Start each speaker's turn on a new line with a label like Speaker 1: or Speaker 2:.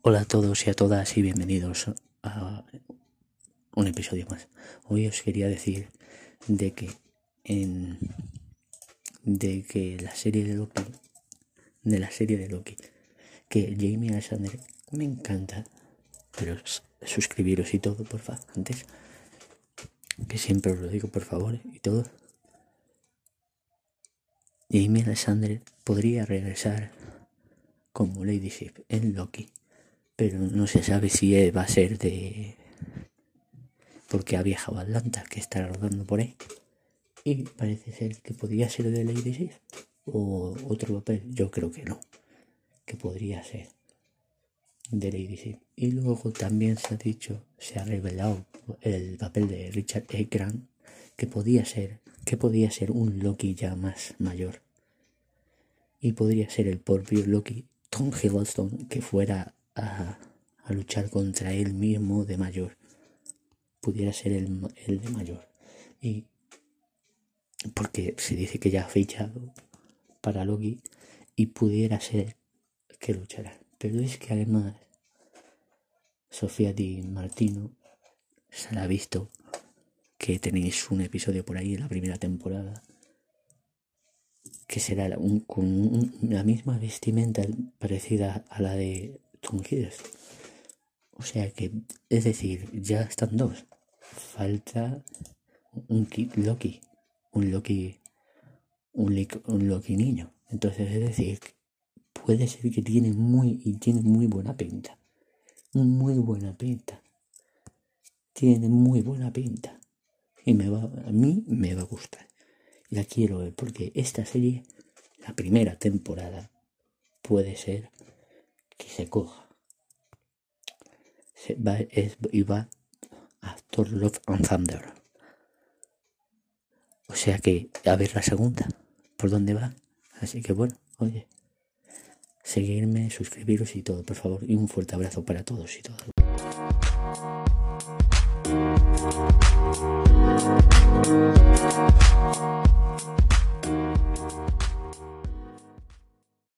Speaker 1: Hola a todos y a todas y bienvenidos a un episodio más. Hoy os quería decir de que en de que la serie de Loki de la serie de Loki que Jamie Alexander me encanta, pero suscribiros y todo, por favor, antes que siempre os lo digo, por favor, y todo. Jamie Alexander podría regresar como Lady Sif en Loki pero no se sabe si va a ser de... porque ha viajado a Atlanta, que está rodando por ahí. Y parece ser que podría ser de Lady Sif o otro papel, yo creo que no, que podría ser de Lady Sif. Y luego también se ha dicho, se ha revelado el papel de Richard E. Grant, que podía ser, que podía ser un Loki ya más mayor. Y podría ser el propio Loki Tom Hiddleston que fuera a, luchar contra él mismo de mayor. Pudiera ser el, el de mayor. Y porque se dice que ya ha fichado para Loki y pudiera ser que luchará. Pero es que además Sofía Di Martino se la ha visto que tenéis un episodio por ahí en la primera temporada que será con la misma vestimenta parecida a la de Tom O sea que, es decir, ya están dos. Falta un Loki, un Loki, un, un Loki niño. Entonces, es decir, puede ser que tiene muy, y tiene muy buena pinta. Muy buena pinta. Tiene muy buena pinta. Y me va, a mí me va a gustar. La quiero ver porque esta serie, la primera temporada, puede ser que se va, es, va a Thor Love and Thunder. O sea que a ver la segunda, por dónde va. Así que bueno, oye, seguirme, suscribiros y todo, por favor. Y un fuerte abrazo para todos y todas.